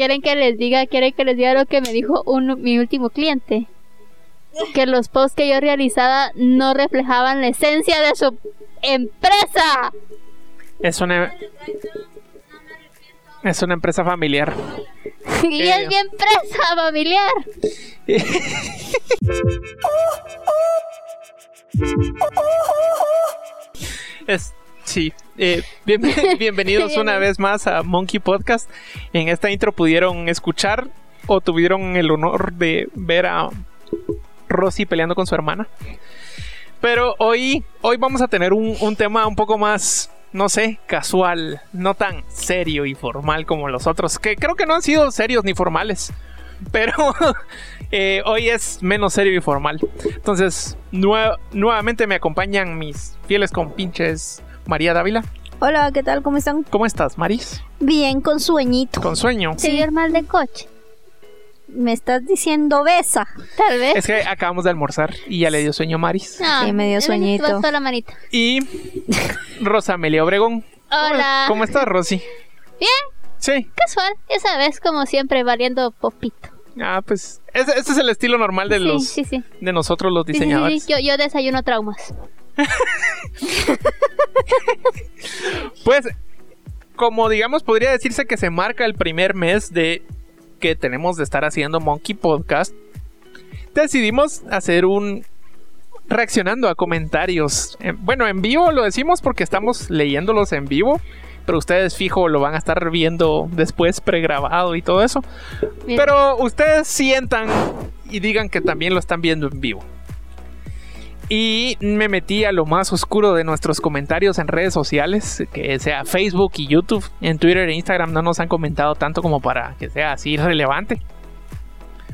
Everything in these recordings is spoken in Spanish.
quieren que les diga, quieren que les diga lo que me dijo un, mi último cliente. Que los posts que yo realizaba no reflejaban la esencia de su empresa. Es una. Es una empresa familiar. Y es mi empresa familiar. Es, sí. Eh, bien- bienvenidos una vez más a Monkey Podcast. En esta intro pudieron escuchar o tuvieron el honor de ver a Rosy peleando con su hermana. Pero hoy, hoy vamos a tener un, un tema un poco más, no sé, casual, no tan serio y formal como los otros, que creo que no han sido serios ni formales. Pero eh, hoy es menos serio y formal. Entonces, nue- nuevamente me acompañan mis fieles compinches María Dávila. Hola, ¿qué tal? ¿Cómo están? ¿Cómo estás, Maris? Bien, con sueñito. Con sueño. Señor mal de coche. Me estás diciendo besa. Tal vez. Es que acabamos de almorzar y ya le dio sueño a Maris. No, Sí, me dio me sueñito. bastó la manita. Y Rosa Amelia Obregón. Hola. ¿Cómo estás, Rosy? Bien, Sí. casual. Ya sabes, como siempre, valiendo popito. Ah, pues ese, ese es el estilo normal de Sí, los sí, sí. de nosotros los Sí, sí, sí, diseñadores. Yo, yo desayuno traumas. Pues, como digamos, podría decirse que se marca el primer mes de que tenemos de estar haciendo Monkey Podcast. Decidimos hacer un reaccionando a comentarios. Eh, Bueno, en vivo lo decimos porque estamos leyéndolos en vivo. Pero ustedes fijo lo van a estar viendo después pregrabado y todo eso. Bien. Pero ustedes sientan y digan que también lo están viendo en vivo. Y me metí a lo más oscuro de nuestros comentarios en redes sociales, que sea Facebook y YouTube. En Twitter e Instagram no nos han comentado tanto como para que sea así relevante.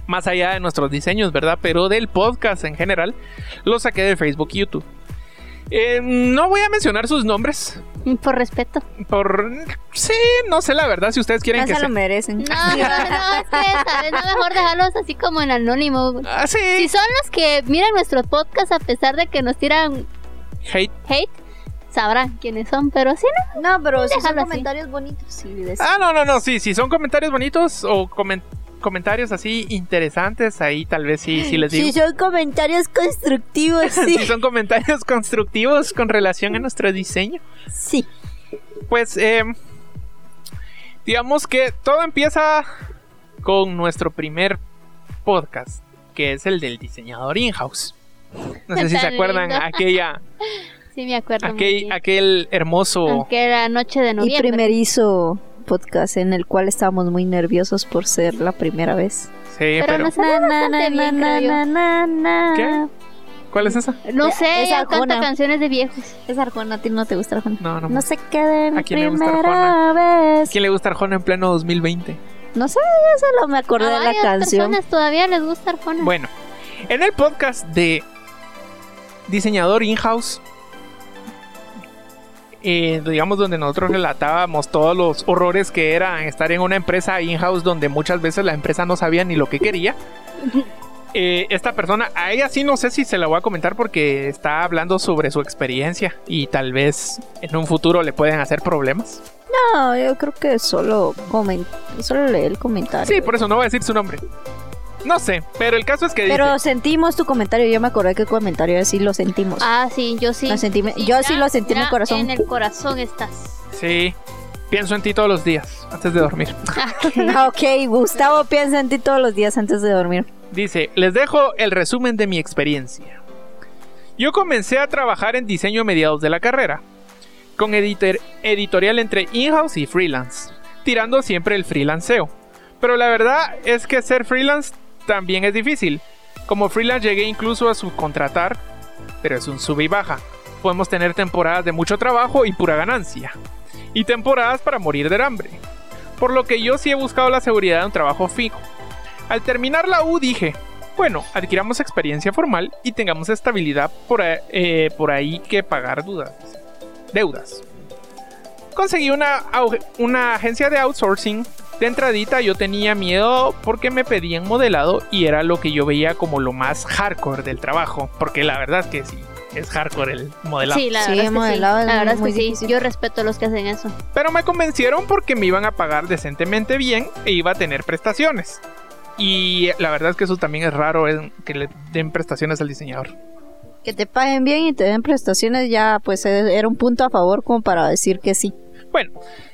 Más allá de nuestros diseños, ¿verdad? Pero del podcast en general, lo saqué de Facebook y YouTube. Eh, no voy a mencionar sus nombres. Por respeto. Por. Sí, no sé la verdad si ustedes quieren que se lo merecen. No, no, no, es que, ¿sabes? No, mejor dejarlos así como en anónimo. Ah, sí. Si son los que miran nuestro podcast a pesar de que nos tiran Hate. hate, sabrán quiénes son, pero si no, No, pero si son así. comentarios bonitos. Sí, Ah, no, no, no, sí, si son comentarios bonitos o comen- comentarios así interesantes, ahí tal vez sí, sí les digo. Si son comentarios constructivos, Si sí. son comentarios constructivos con relación a nuestro diseño, sí. pues eh, digamos que todo empieza con nuestro primer podcast, que es el del diseñador in-house. No sé si se acuerdan lindo. aquella, sí me acuerdo. muy aquel, bien. aquel hermoso... Aunque era noche de Y noviembre. primerizo podcast en el cual estábamos muy nerviosos por ser la primera vez. Sí, Pero pero... bien, na, na. ¿Qué? ¿Cuál es esa? No sé, es Arjona. canciones de viejos. Es Arjona, a ti no te gusta Arjona. No, no. No se quede mi ¿A quién le gusta primera ¿A vez. quién le gusta Arjona en pleno 2020? No sé, yo solo me acordé A de la canción. personas todavía les gusta Arjona. Bueno, en el podcast de diseñador in-house, eh, digamos donde nosotros relatábamos todos los horrores que era estar en una empresa in-house donde muchas veces la empresa no sabía ni lo que quería. Eh, esta persona, a ella sí no sé si se la voy a comentar porque está hablando sobre su experiencia y tal vez en un futuro le pueden hacer problemas. No, yo creo que solo comen solo leí el comentario. Sí, por eso no voy a decir su nombre. No sé, pero el caso es que dice- Pero sentimos tu comentario, yo me acordé que el comentario sí lo sentimos. Ah, sí, yo sí. Lo sentí- yo sí lo sentí en el corazón. En el corazón estás. Sí, pienso en ti todos los días antes de dormir. Ah, ok, Gustavo piensa en ti todos los días antes de dormir. Dice, les dejo el resumen de mi experiencia. Yo comencé a trabajar en diseño a mediados de la carrera, con editor- editorial entre in-house y freelance, tirando siempre el freelanceo. Pero la verdad es que ser freelance también es difícil. Como freelance llegué incluso a subcontratar, pero es un sube y baja. Podemos tener temporadas de mucho trabajo y pura ganancia, y temporadas para morir de hambre. Por lo que yo sí he buscado la seguridad de un trabajo fijo. Al terminar la U dije, bueno, adquiramos experiencia formal y tengamos estabilidad por, eh, ahí que pagar dudas, deudas. Conseguí una agencia de outsourcing. De entradita yo tenía miedo porque me pedían modelado y era lo que yo veía como lo más hardcore del trabajo. Porque la verdad es que sí, es hardcore el modelado. Sí, la Sí, verdad es que sí. modelado es La verdad es muy que sí. difícil. Yo respeto a los que hacen eso. Pero me convencieron porque me iban a pagar decentemente bien e iba a tener prestaciones. Y la verdad es que eso también es raro, que le den prestaciones al diseñador. Que te paguen bien y te den prestaciones ya, pues eh, era un punto a favor como para decir que sí. Bueno,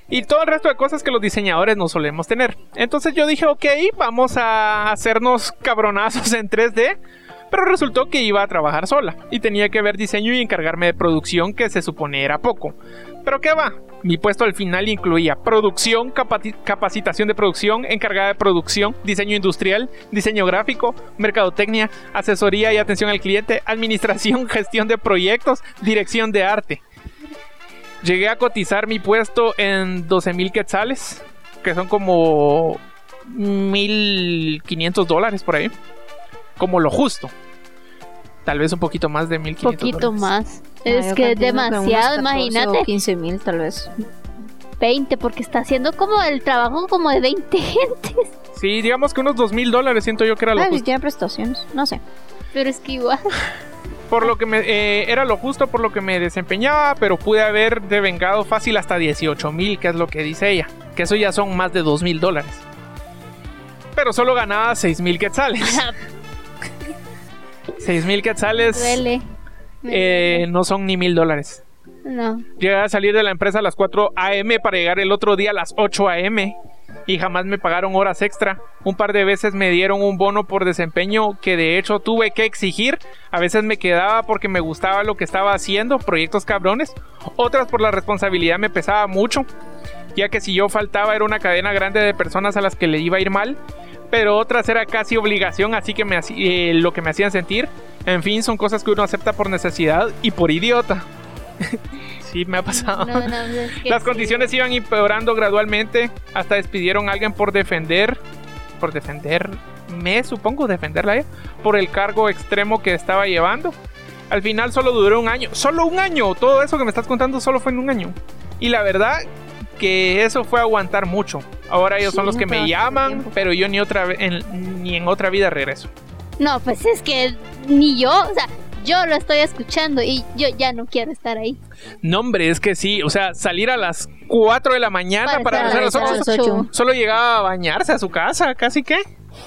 y todo el resto de cosas que los diseñadores no solemos tener. Entonces yo dije, ok, vamos a hacernos cabronazos en 3D. Pero resultó que iba a trabajar sola y tenía que ver diseño y encargarme de producción que se supone era poco. Pero qué va, mi puesto al final incluía producción, capacitación de producción, encargada de producción, diseño industrial, diseño gráfico, mercadotecnia, asesoría y atención al cliente, administración, gestión de proyectos, dirección de arte. Llegué a cotizar mi puesto en 12 mil quetzales, que son como 1500 dólares por ahí. Como lo justo. Tal vez un poquito más de 1500 Poquito dólares. más. Es yo que es demasiado, 14 imagínate. O 15 mil tal vez. 20, porque está haciendo como el trabajo como de 20 gentes. Sí, digamos que unos 2000 dólares siento yo que era lo Ah, si justo. tiene prestaciones, no sé. Pero es que igual. Por lo que me, eh, era lo justo por lo que me desempeñaba, pero pude haber devengado fácil hasta 18 mil, que es lo que dice ella. Que eso ya son más de 2 mil dólares. Pero solo ganaba 6 mil quetzales. 6 mil quetzales Duele. eh, no son ni mil dólares. No. Llegué a salir de la empresa a las 4 a.m. para llegar el otro día a las 8 a.m. Y jamás me pagaron horas extra. Un par de veces me dieron un bono por desempeño que de hecho tuve que exigir. A veces me quedaba porque me gustaba lo que estaba haciendo, proyectos cabrones. Otras por la responsabilidad me pesaba mucho. Ya que si yo faltaba era una cadena grande de personas a las que le iba a ir mal. Pero otras era casi obligación, así que eh, lo que me hacían sentir. En fin, son cosas que uno acepta por necesidad y por idiota. sí, me ha pasado. No, no, es que Las sí. condiciones iban empeorando gradualmente. Hasta despidieron a alguien por defender. Por defenderme, supongo, defenderla ella. Por el cargo extremo que estaba llevando. Al final solo duró un año. ¡Solo un año! Todo eso que me estás contando solo fue en un año. Y la verdad que eso fue aguantar mucho. Ahora ellos Sí, son los que me llaman, pero yo ni otra en, ni en otra vida regreso. No, pues es que ni yo, o sea, yo lo estoy escuchando y yo ya no quiero estar ahí. No, hombre, es que sí. O sea, salir a las 4 de la mañana para, Para regresar a las estar a 8. las ocho. Solo llegaba a bañarse a su casa, casi que.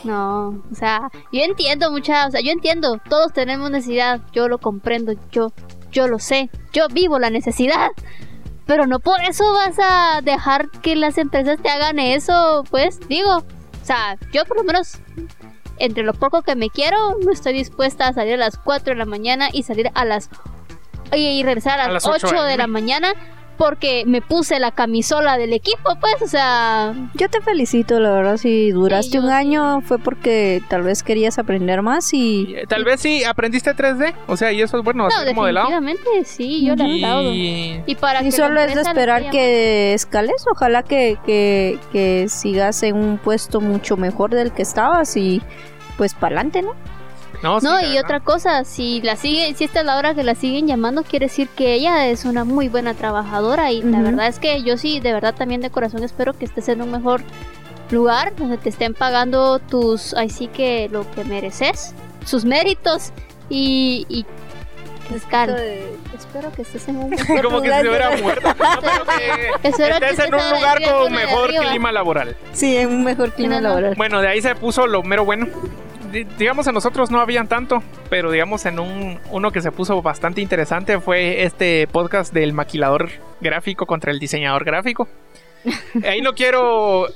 No, o sea, yo entiendo mucha, o sea, yo entiendo, todos tenemos necesidad, yo lo comprendo, yo, yo lo sé, yo vivo la necesidad. Pero no por eso vas a dejar que las empresas te hagan eso, pues digo, o sea, yo por lo menos entre lo poco que me quiero, no estoy dispuesta a salir a las 4 de la mañana y salir a las y, y regresar a A las, las 8 8 de la mañana porque me puse la camisola del equipo, pues, o sea, Yo te felicito, la verdad, si duraste Sí, yo un año fue porque tal vez querías aprender más y... Eh, Tal vez sí aprendiste 3D. O sea, y eso es bueno, no, hacer modelado. definitivamente sí, yo le he dado. Y Y para Y que solo es de lo esperar que escales, ojalá que, que, que sigas en un puesto mucho mejor del que estabas y pues para adelante, ¿no? No, No, y verdad. otra cosa, si la sigue, si esta es la hora que la siguen llamando, quiere decir que ella es una muy buena trabajadora y la verdad es que yo sí, de verdad también de corazón espero que estés en un mejor lugar donde te estén pagando tus, ahí sí que lo que mereces, sus méritos y, y espero que estés en un mejor Como que lugar. se hubiera muerto. No, pero que Espero que estés en un lugar con mejor clima laboral. Sí, en un mejor clima No, no. laboral. Bueno, de ahí se puso lo mero bueno. Di- Digamos, a nosotros no habían tanto, pero digamos, en un uno que se puso bastante interesante fue este podcast del maquilador gráfico contra el diseñador gráfico. Ahí no quiero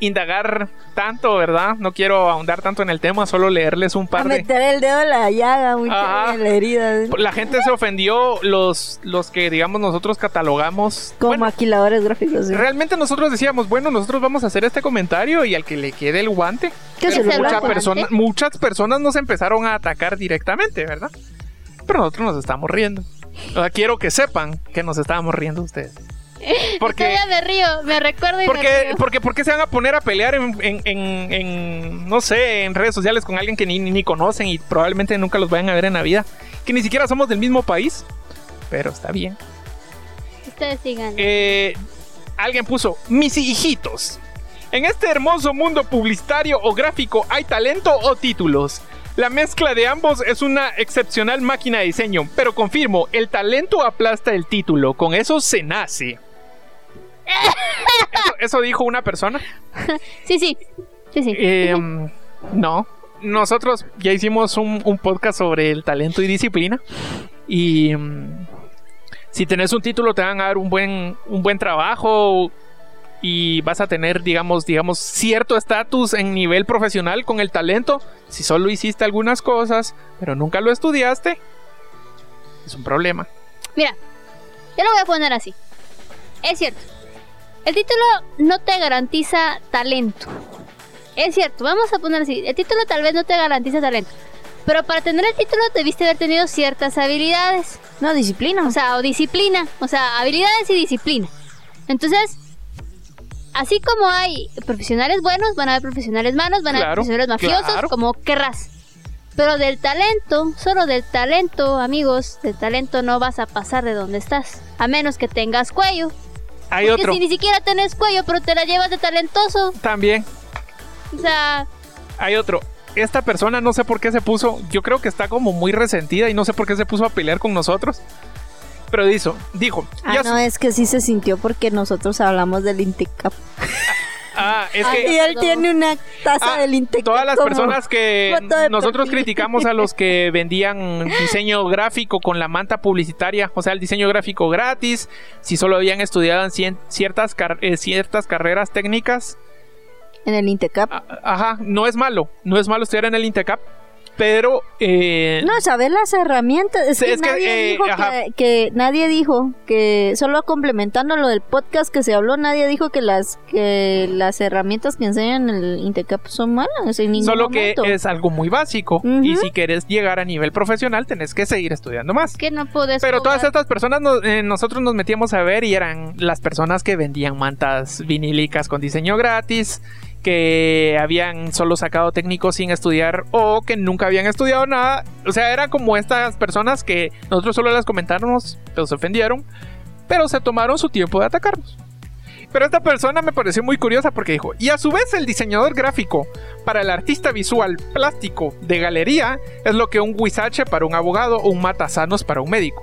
indagar tanto, ¿verdad? No quiero ahondar tanto en el tema, solo leerles un A par de... meter el dedo en la llaga, en la herida. La gente se ofendió, los, los que, digamos, nosotros catalogamos... Como Bueno, maquiladores gráficos. ¿sí? Realmente nosotros decíamos, bueno, nosotros vamos a hacer este comentario y al que le quede el guante. ¿Qué Pero se mucha Mucha persona- muchas personas nos empezaron a atacar directamente, ¿verdad? Pero nosotros nos estamos riendo. O sea, quiero que sepan que nos estábamos riendo ustedes. Porque, Todavía me río, me recuerdo y me porque, río. porque, ¿por qué se van a poner a pelear en, en- en- en, no sé, en redes sociales con alguien que ni, ni conocen y probablemente nunca los vayan a ver en la vida? Que ni siquiera somos del mismo país. Pero está bien. Ustedes sigan. Eh, alguien puso, mis hijitos. En este hermoso mundo publicitario o gráfico hay talento o títulos. La mezcla de ambos es una excepcional máquina de diseño, pero confirmo, el talento aplasta el título, con eso se nace. ¿Eso, eso dijo una persona? Sí, sí. Sí, sí. Eh, no. Nosotros ya hicimos un, un podcast sobre el talento y disciplina. Y mm, si tenés un título te van a dar un buen, un buen trabajo y vas a tener, digamos, digamos, cierto estatus en nivel profesional con el talento. Si solo hiciste algunas cosas, pero nunca lo estudiaste, es un problema. Mira, yo lo voy a poner así. Es cierto. El título no te garantiza talento. Es cierto, vamos a poner así. El título tal vez no te garantiza talento. Pero para tener el título debiste haber tenido ciertas habilidades. No, disciplina. O sea, o disciplina. O sea, habilidades y disciplina. Entonces, así como hay profesionales buenos, van a haber profesionales malos, van a haber profesionales mafiosos, claro. como querrás. Pero del talento, solo del talento, amigos, del talento no vas a pasar de donde estás. A menos que tengas cuello. Hay Porque otro si ni siquiera tenés cuello, pero te la llevas de talentoso. también. O sea, Hay otro. Esta persona no sé por qué se puso, yo creo que está como muy resentida y no sé por qué se puso a pelear con nosotros. Pero dijo, dijo, Ah, ya no, es que sí se sintió porque nosotros hablamos del Intecap. Ah, es Ah, que Y él tiene una taza Ah, del Intecap. todas las personas que nosotros perfil. criticamos a los que vendían diseño gráfico con la manta publicitaria, o sea, el diseño gráfico gratis, si solo habían estudiado en cien- ciertas, car- eh, ciertas carreras técnicas, En el Intecap. ajá, no es malo, no es malo estudiar en el Intecap, pero eh, No, saber las herramientas. Es Sí, que es que, nadie eh, dijo que, que- nadie dijo que solo complementando lo del podcast que se habló, nadie dijo que las que las herramientas que enseñan en el Intecap son malas en ningún solo momento. que es algo muy básico y si quieres llegar a nivel profesional tenés que seguir estudiando más. que no puedes. Pero todas estas personas nos- eh, nosotros nos metíamos a ver y eran las personas que vendían mantas vinílicas con diseño gratis, que habían solo sacado técnicos sin estudiar o que nunca habían estudiado nada. O sea, eran como estas personas que nosotros solo las comentamos, pero se ofendieron, pero se tomaron su tiempo de atacarnos. Pero esta persona me pareció muy curiosa porque dijo, y a su vez el diseñador gráfico para el artista visual plástico de galería es lo que un guisache para un abogado o un matasanos para un médico.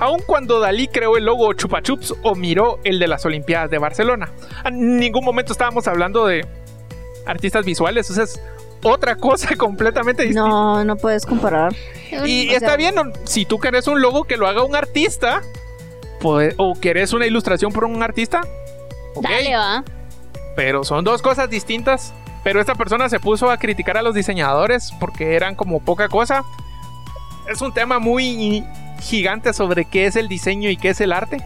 Aun cuando Dalí creó el logo Chupa Chups o miró el de las Olimpiadas de Barcelona. En ningún momento estábamos hablando de artistas visuales, o sea, es otra cosa completamente distinta. No, no puedes comparar. Y o está sea- bien, si tú querés un logo que lo haga un artista, pues, o querés una ilustración por un artista, Dale, va. pero son dos cosas distintas. Pero esta persona se puso a criticar a los diseñadores porque eran como poca cosa. Es un tema muy gigante sobre qué es el diseño y qué es el arte.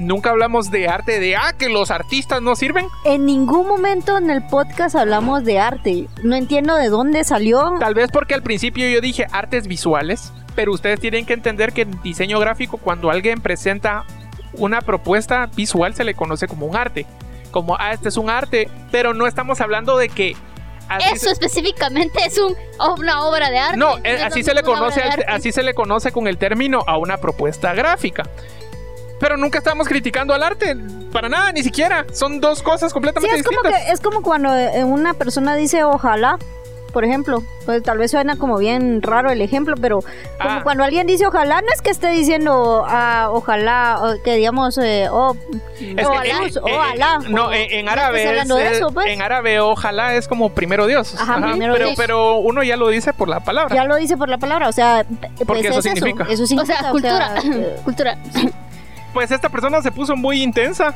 Nunca hablamos de arte, de ah, que los artistas no sirven. En ningún momento en el podcast hablamos de arte. No entiendo de dónde salió. Tal vez porque al principio yo dije artes visuales, pero ustedes tienen que entender que en diseño gráfico, cuando alguien presenta una propuesta visual, se le conoce como un arte. Como, ah, este es un arte, pero no estamos hablando de que. así Eso se- específicamente es un, una obra de arte. no, eh, Eso así no se le conoce, así se le conoce con el término a una propuesta gráfica. Pero nunca estamos criticando al arte, para nada, ni siquiera. Son dos cosas Sí, completamente es como, distintas. que, es como cuando eh, una persona dice ojalá, por ejemplo. Pues tal vez suena como bien raro el ejemplo, pero como Ah. cuando alguien dice ojalá, no es que esté diciendo ah, ojalá, o que digamos, eh, oh, Es ojalá, eh, ojalá. no, en, en árabe. es, de eh, eso, pues. En árabe, ojalá es como primero Dios. Ajá, primero pero, Dios. pero uno ya lo dice por la palabra. Ya lo dice por la palabra, o sea, pues Porque eso es significa. Eso, significa, sea, cultura. cultura. Pues esta persona se puso muy intensa.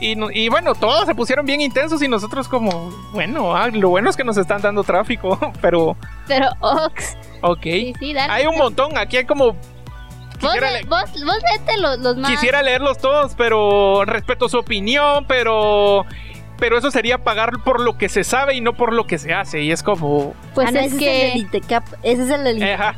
Y, no- y bueno, todos se pusieron bien intensos y nosotros como, bueno, ah, lo bueno es que nos están dando tráfico, pero Pero Ox. ok. Sí, sí, dale. Hay un montón, aquí hay como... Vos, Quisiera, le- le- vos, vos léete los, los más. quisiera leerlos todos, pero respeto su opinión, pero... Pero eso sería pagar por lo que se sabe y no por lo que se hace. Y es como... Pues ah, no, es ese que. es el del Itecap, ese es el eh, ajá.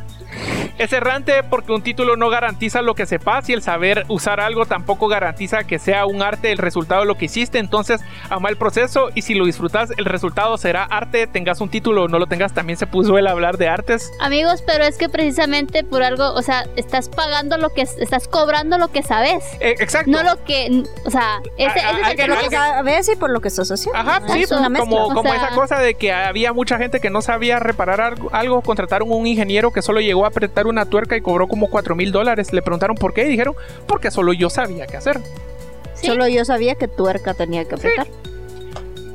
Es errante porque un título no garantiza lo que sepas y el saber usar algo tampoco garantiza que sea un arte el resultado de lo que hiciste. Entonces, ama el proceso y si lo disfrutas, el resultado será arte. Tengas un título o no lo tengas, también se puso el hablar de artes. Amigos, pero es que precisamente por algo, o sea, estás pagando lo que estás cobrando lo que sabes. Eh, exacto. No lo que, o sea, ese, A- a- ese es el Lo que sabes y por lo que estás haciendo. Ajá, sí, es una mezcla. como, o como sea- esa cosa de que había mucha gente que no sabía reparar algo, contrataron un ingeniero que solo llegó a apretar una tuerca y cobró como 4 mil dólares. Le preguntaron por qué y dijeron, porque solo yo sabía qué hacer. Sí. Solo yo sabía que tuerca tenía que apretar.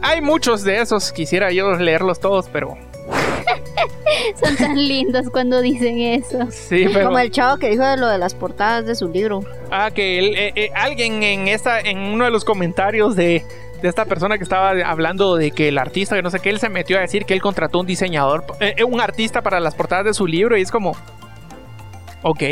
Hay muchos de esos, quisiera yo leerlos todos, pero Son tan lindos cuando dicen eso. sí, pero... Como el chavo que dijo de lo de las portadas de su libro. Ah, que él, eh, eh, alguien en esta, en uno de los comentarios de, de esta persona que estaba hablando de que el artista, que no sé qué, él se metió a decir que él contrató un diseñador, eh, eh, un artista para las portadas de su libro y es como, ok,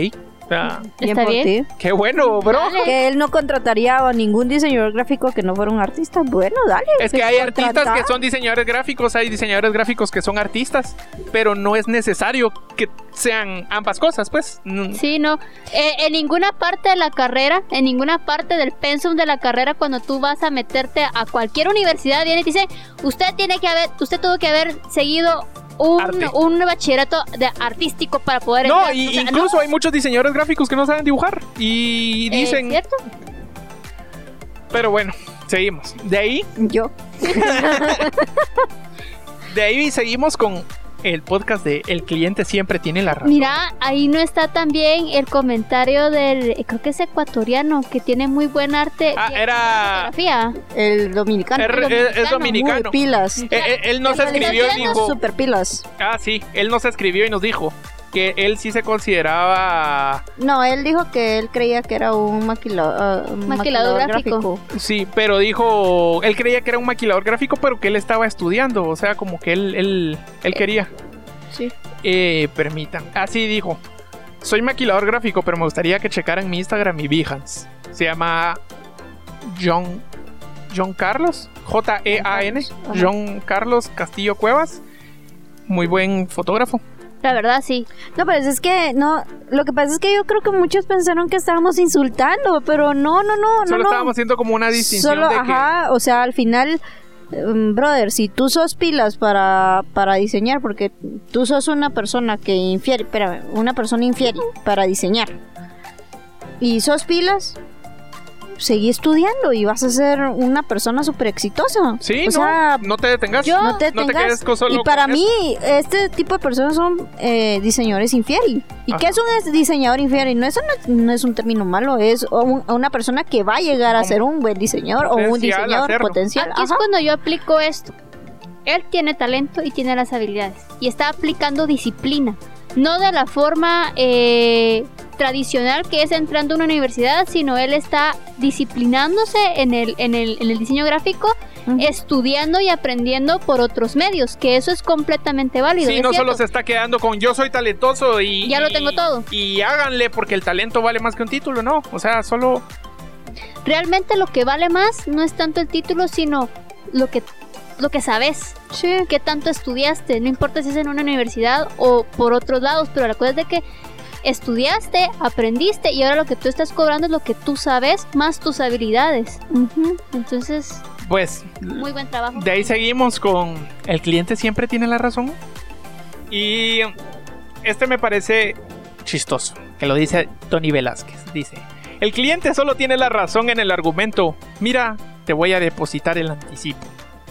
o sea, ¿Está por bien? ti. qué bueno, bro. Dale. Que él no contrataría a ningún diseñador gráfico que no fuera un artista. Bueno, dale. Es que hay artistas que son diseñadores gráficos, hay diseñadores gráficos que son artistas, pero no es necesario que sean ambas cosas, pues. Mm, Sí, no. Eh, en ninguna parte de la carrera, en ninguna parte del pensum de la carrera, cuando tú vas a meterte a cualquier universidad, viene y te dice, usted tiene que haber, usted tuvo que haber seguido un, Arte. un bachillerato de artístico para poder No, entrar". y O sea, incluso hay muchos diseñadores gráficos que no saben dibujar y ¿es dicen, ¿cierto? pero bueno, seguimos. De ahí Yo. De ahí seguimos con el podcast de El cliente siempre tiene la razón. Mira, ahí no está también el comentario del, creo que es ecuatoriano, que tiene muy buen arte. Ah, era- fotografía. El dominicano. Er- el es, es dominicano. dominicano. Muy pilas. Eh, eh, él nos En realidad escribió y dijo. Super pilas. Ah, sí. Él nos escribió y nos dijo que él sí se consideraba. No, él dijo que él creía que era un maquila- ah, un Maquilador maquilador gráfico. Sí, pero dijo. Él creía que era un maquilador gráfico, pero que él estaba estudiando. O sea, como que él, él, él quería. Sí. Eh, permitan. Así dijo. Soy maquilador gráfico, pero me gustaría que checaran mi Instagram y Behance. Se llama John John Carlos, J-E-A-N, Ajá. John Carlos Castillo Cuevas. Muy buen fotógrafo. La verdad, sí. No, pero es que no. Lo que pasa es que yo creo que muchos pensaron que estábamos insultando, pero no, no, no, Solo no. no. estábamos haciendo como una distinción Solo, de que ajá, o sea, al final, em, brother, si tú sos pilas para, para diseñar, porque tú sos una persona que infiere, espérame, una persona infiere para diseñar, y sos pilas, seguí estudiando y vas a ser una persona súper exitosa. Sí, o no, sea, no te detengas. yo- no te no te detengas. quedes con solo y para con mí, eso. este tipo de personas son eh, diseñadores infieri. ¿Y Ajá. qué es un diseñador infieri? No, eso no es, no es un término malo, es un- una persona que va a llegar a ser un buen diseñador o un diseñador hacerlo. potencial. Aquí es cuando yo aplico esto. Él tiene talento y tiene las habilidades. Y está aplicando disciplina. No de la forma eh, tradicional que es entrando a una universidad, sino él está disciplinándose en el, en el, en el diseño gráfico, estudiando y aprendiendo por otros medios, que eso es completamente válido. Sí, es no cierto. solo se está quedando con yo soy talentoso y. Ya lo tengo todo. Y háganle porque el talento vale más que un título, ¿no? O sea, solo. Realmente lo que vale más no es tanto el título, sino lo que, lo que sabes. Sí. qué tanto estudiaste, no importa si es en una universidad o por otros lados, pero la cosa es de que estudiaste, aprendiste y ahora lo que tú estás cobrando es lo que tú sabes más tus habilidades. Entonces, Pues muy buen trabajo. de ahí seguimos con el cliente siempre tiene la razón. Y este me parece chistoso, que lo dice Tony Velázquez. Dice, el cliente solo tiene la razón en el argumento. Mira, te voy a depositar el anticipo.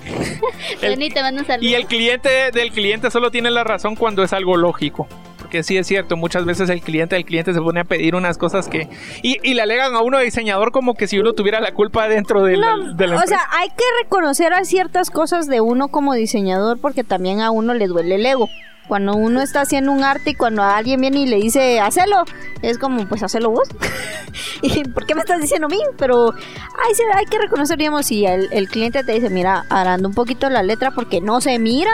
el- Tony, te mando un saludo. Y el cliente del cliente solo tiene la razón cuando es algo lógico. Porque sí es cierto, muchas veces el cliente del cliente se pone a pedir unas cosas que... Y, y le alegan a uno diseñador como que si uno tuviera la culpa dentro de la, No, de la o sea, hay que reconocer a ciertas cosas de uno como diseñador porque también a uno le duele el ego. Cuando uno está haciendo un arte y cuando alguien viene y le dice, hacelo, es como, pues hacelo vos. ¿Y por qué me estás diciendo a mí? Pero hay, hay que reconocer, digamos, si el, el cliente te dice, mira, agranda un poquito la letra porque no se mira,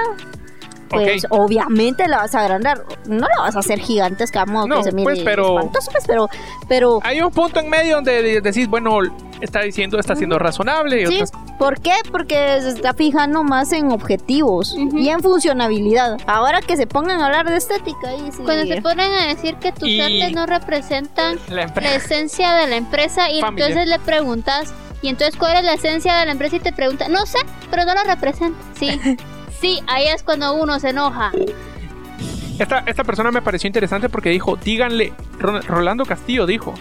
pues obviamente la vas a agrandar. No la vas a hacer gigantesca, modo No, que se mire pues, pero- espantoso, pues, pero, pero Hay un punto en medio donde de- decís, bueno, está diciendo, está siendo razonable. Y Sí, otras- ¿Por qué? Porque se está fijando más en objetivos y en funcionabilidad. Ahora que se pongan a hablar de estética, ahí sí. Cuando se ponen a decir que tus Y- artes no representan La la esencia de la empresa y entonces le preguntas, ¿y entonces cuál es la esencia de la empresa? Y te pregunta, no sé, pero no lo representa. Sí, sí, ahí es cuando uno se enoja. Esta, esta persona me pareció interesante porque dijo, díganle, Ro- Rolando Castillo dijo,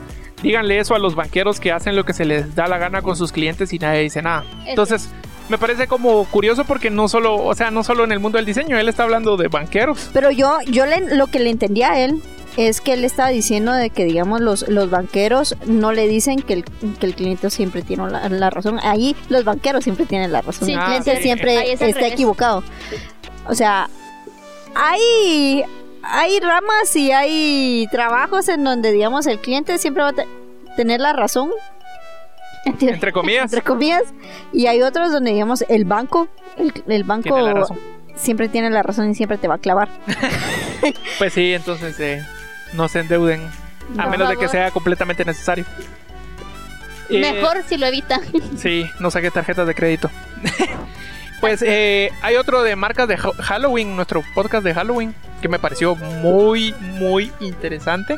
díganle eso a los banqueros que hacen lo que se les da la gana con sus clientes y nadie dice nada. Entonces, me parece como curioso porque no solo, o sea, no solo en el mundo del diseño, él está hablando de banqueros. Pero yo, yo le- lo que le entendía a él es que él estaba diciendo de que, digamos, los, los banqueros no le dicen que el, que el cliente siempre tiene la, la razón. Ahí los banqueros siempre tienen la razón. Sí, el cliente sí. siempre es está revés. equivocado. O sea, hay, hay ramas y hay trabajos en donde, digamos, el cliente siempre va a te- tener la razón, Entre comillas, entre comillas, y hay otros donde, digamos, el banco, el, el banco tiene siempre tiene la razón y siempre te va a clavar. Pues sí, entonces eh, no se endeuden, a No. menos de que sea completamente necesario. Eh, Mejor si lo evitan. Sí, no saqué tarjetas de crédito. pues eh, hay otro de marcas de Ha- Halloween, nuestro podcast de Halloween, que me pareció muy, muy interesante.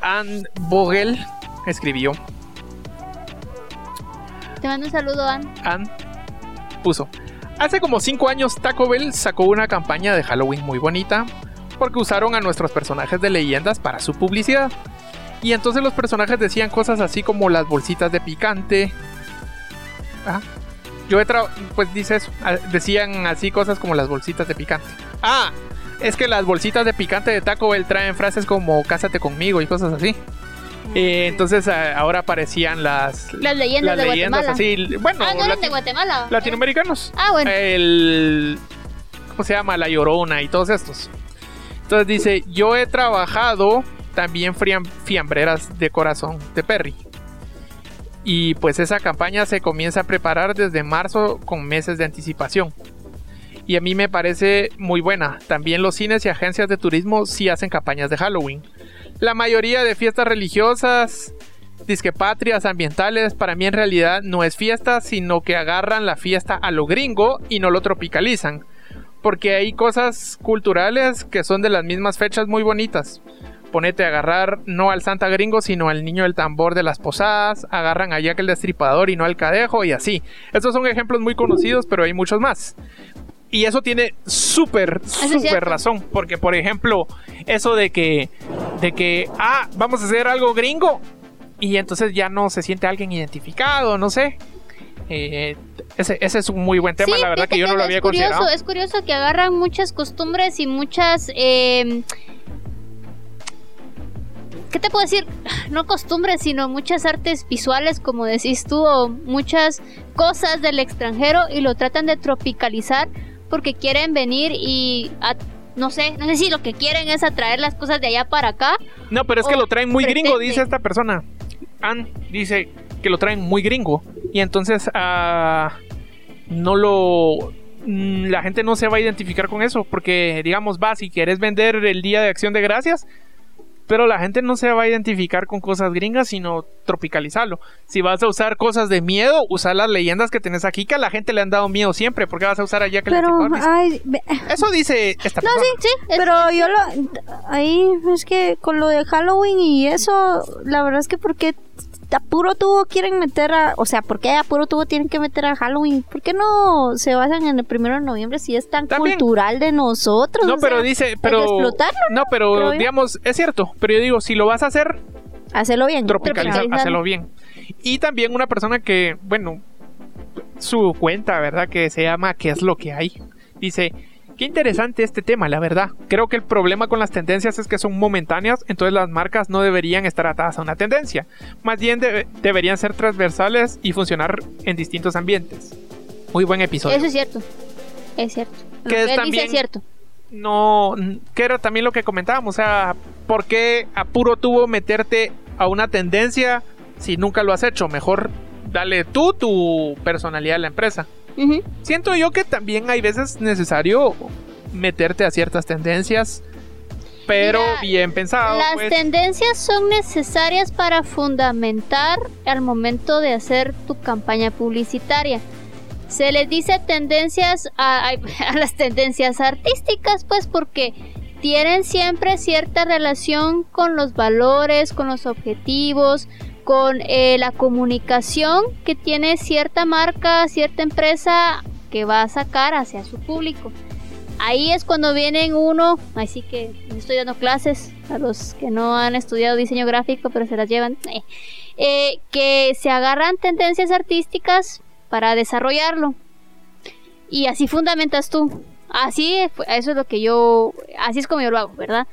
Anne Vogel escribió. Te mando un saludo, Ann. Anne puso. Hace como 5 años Taco Bell sacó una campaña de Halloween muy bonita porque usaron a nuestros personajes de leyendas para su publicidad. Y entonces los personajes decían cosas así como las bolsitas de picante. Ah, yo he tra- pues dice eso, decían así cosas como las bolsitas de picante. Ah, es que las bolsitas de picante de Taco Bell traen frases como cásate conmigo y cosas así. Eh, entonces ah, ahora aparecían las Las leyendas las de leyendas Guatemala. así, bueno, ah, no eran lati- de Guatemala. latinoamericanos. Ah, bueno. El ¿cómo se llama? La Llorona y todos estos. Entonces dice, "Yo he trabajado también fiambreras de corazón de Perry." Y pues esa campaña se comienza a preparar desde marzo con meses de anticipación. Y a mí me parece muy buena. También los cines y agencias de turismo sí hacen campañas de Halloween. La mayoría de fiestas religiosas, disquepatrias ambientales, para mí en realidad no es fiesta, sino que agarran la fiesta a lo gringo y no lo tropicalizan. Porque hay cosas culturales que son de las mismas fechas muy bonitas. Ponete a agarrar no al Santa Gringo, sino al niño del tambor de las posadas. Agarran a Jack el Destripador y no al Cadejo y así. Estos son ejemplos muy conocidos, pero hay muchos más. Y eso tiene súper, súper razón. Porque, por ejemplo, eso de que, de que, ah, vamos a hacer algo gringo. Y entonces ya no se siente alguien identificado, no sé. Eh, ese, ese es un muy buen tema, Sí, la verdad que yo no lo había curioso, considerado. Es curioso que agarran muchas costumbres y muchas... eh, ¿Qué te puedo decir? No costumbres, sino muchas artes visuales, como decís tú, o muchas cosas del extranjero y lo tratan de tropicalizar porque quieren venir y... a- no sé, no sé si lo que quieren es atraer las cosas de allá para acá. No, pero es que lo traen muy gringo, dice esta persona. Ann dice que lo traen muy gringo. Y entonces ah, no lo... mm, La gente no se va a identificar con eso. Porque, digamos, va, si quieres vender el Día de Acción de Gracias. Pero la gente no se va a identificar con cosas gringas, sino tropicalizarlo. Si vas a usar cosas de miedo, usar las leyendas que tenés aquí, que a la gente le han dado miedo siempre. porque vas a usar allá que Pero, ay, ve- Eso dice esta No, persona. Sí, es- pero yo lo. Ahí es que con lo de Halloween y eso, la verdad es que porque a puro tubo quieren meter a. O sea, ¿por qué a puro tubo tienen que meter a Halloween? ¿Por qué no se basan en el primero de noviembre si es tan También. cultural de nosotros? No, O pero sea, dice, pero... explotarlo, No, pero digamos, es cierto. Pero yo digo, si lo vas a hacer, Hacerlo bien. tropicalizar, Tropicalizar. hacerlo bien. Y también una persona que, bueno, su cuenta, ¿verdad? Que se llama ¿Qué es lo que hay? Dice, qué interesante este tema, la verdad. Creo que el problema con las tendencias es que son momentáneas, entonces las marcas no deberían estar atadas a una tendencia. Más bien debe- deberían ser transversales y funcionar en distintos ambientes. Muy buen episodio. Eso es cierto. Es cierto. Que es también- dice es cierto. no, que era también lo que comentábamos, o sea, ¿por qué a puro tubo meterte a una tendencia si nunca lo has hecho? Mejor dale tú tu personalidad a la empresa. Siento yo que también hay veces necesario meterte a ciertas tendencias pero Mira, bien pensado. Las pues. tendencias son necesarias para fundamentar al momento de hacer tu campaña publicitaria. Se les dice tendencias a, a- a las tendencias artísticas, pues porque tienen siempre cierta relación con los valores, con los objetivos, con eh, la comunicación que tiene cierta marca, cierta empresa que va a sacar hacia su público. Ahí es cuando vienen uno, así que estoy dando clases a los que no han estudiado diseño gráfico pero se las llevan, eh, eh, que se agarran tendencias artísticas para desarrollarlo. Y así fundamentas tú. Así, eso es lo que yo, así es como yo lo hago, ¿verdad?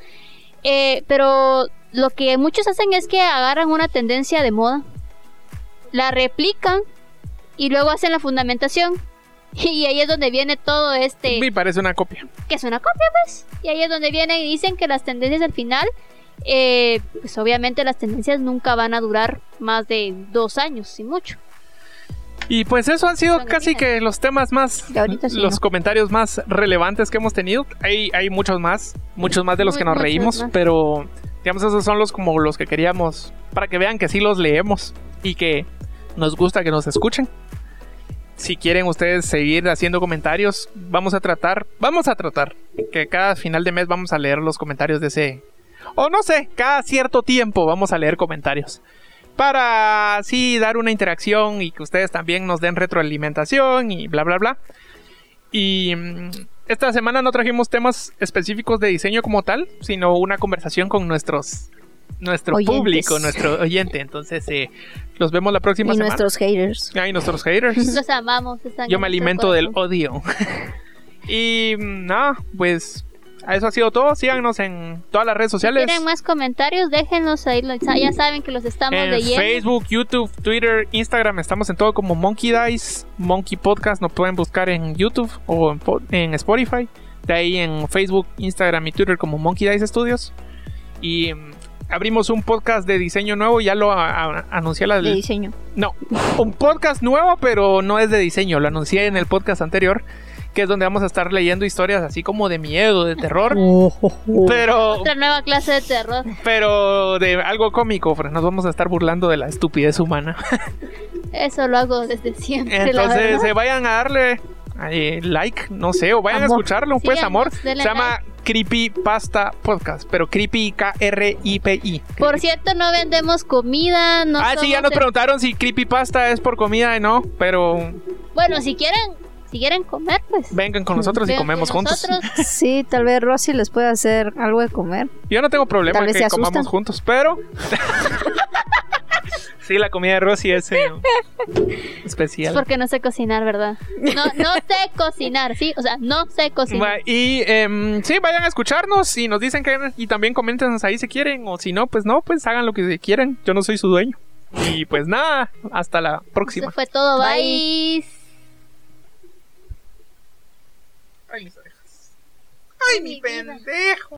Eh, pero lo que muchos hacen es que agarran una tendencia de moda, la replican y luego hacen la fundamentación. Y ahí es donde viene todo este Me parece una copia. que es una copia, pues. Y ahí es donde vienen y dicen que las tendencias al final, eh, pues obviamente las tendencias nunca van a durar más de dos años, si mucho. Y pues eso han sido casi que los temas más, sí, los ¿no? comentarios más relevantes que hemos tenido. Hay, hay muchos más, muchos más de los Muy- que nos reímos, más. pero digamos esos son los como los que queríamos para que vean que sí los leemos y que nos gusta que nos escuchen. Si quieren ustedes seguir haciendo comentarios, vamos a tratar, vamos a tratar que cada final de mes vamos a leer los comentarios de ese o no sé, cada cierto tiempo vamos a leer comentarios para así dar una interacción y que ustedes también nos den retroalimentación y bla bla bla. Y mm, esta semana no trajimos temas específicos de diseño como tal, sino una conversación con nuestros nuestro Oyentes. público, nuestro oyente. Entonces, eh, los vemos la próxima Y semana. nuestros haters. Ay, nuestros haters. Los amamos. están Yo me alimento del odio. y mm, nada, pues eso ha sido todo. Síganos en todas las redes Si sociales. quieren más comentarios, déjenlos ahí. Ya saben que los estamos En leyendo. Facebook, YouTube, Twitter, Instagram, estamos en todo como Monkey Dice, Monkey Podcast, nos pueden buscar en YouTube o en, po- en Spotify. De ahí en Facebook, Instagram y Twitter como Monkey Dice Studios. Y mm, abrimos un podcast de diseño nuevo, ya lo a- a- anuncié la De diseño. no, un podcast nuevo, pero no es de diseño. Lo anuncié en el podcast anterior, que es donde vamos a estar leyendo historias así como de miedo, de terror, pero Otra nueva clase de terror. pero de algo cómico, nos vamos a estar burlando de la estupidez humana. Eso lo hago desde siempre. Entonces, verdad. eh, vayan a darle eh, like, no sé, o vayan a escucharlo, pues amor. Se llama Creepy Pasta Podcast, pero Creepy K-R-I-P-I. Por cierto, no vendemos comida. No ah, sí, ya nos el- preguntaron si Creepy Pasta es por comida y no, pero Bueno, si quieren, si quieren comer, pues. vengan con nosotros y comemos juntos. nosotros. Sí, tal vez Rosy les pueda hacer algo de comer. Yo no tengo problema Tal vez que se asustan. comamos juntos, pero. sí, la comida de Rosy es eh, Es especial. porque no sé cocinar, ¿verdad? No, no sé cocinar, ¿sí? O sea, no sé cocinar. Y em, sí, vayan a escucharnos y nos dicen que. Y también comenten ahí si quieren. O si no, pues no, pues hagan lo que quieran. Yo no soy su dueño. Y pues nada, hasta la próxima. Eso fue todo. Bye. Bye. Ay, mis orejas. Ay, mi pendejo.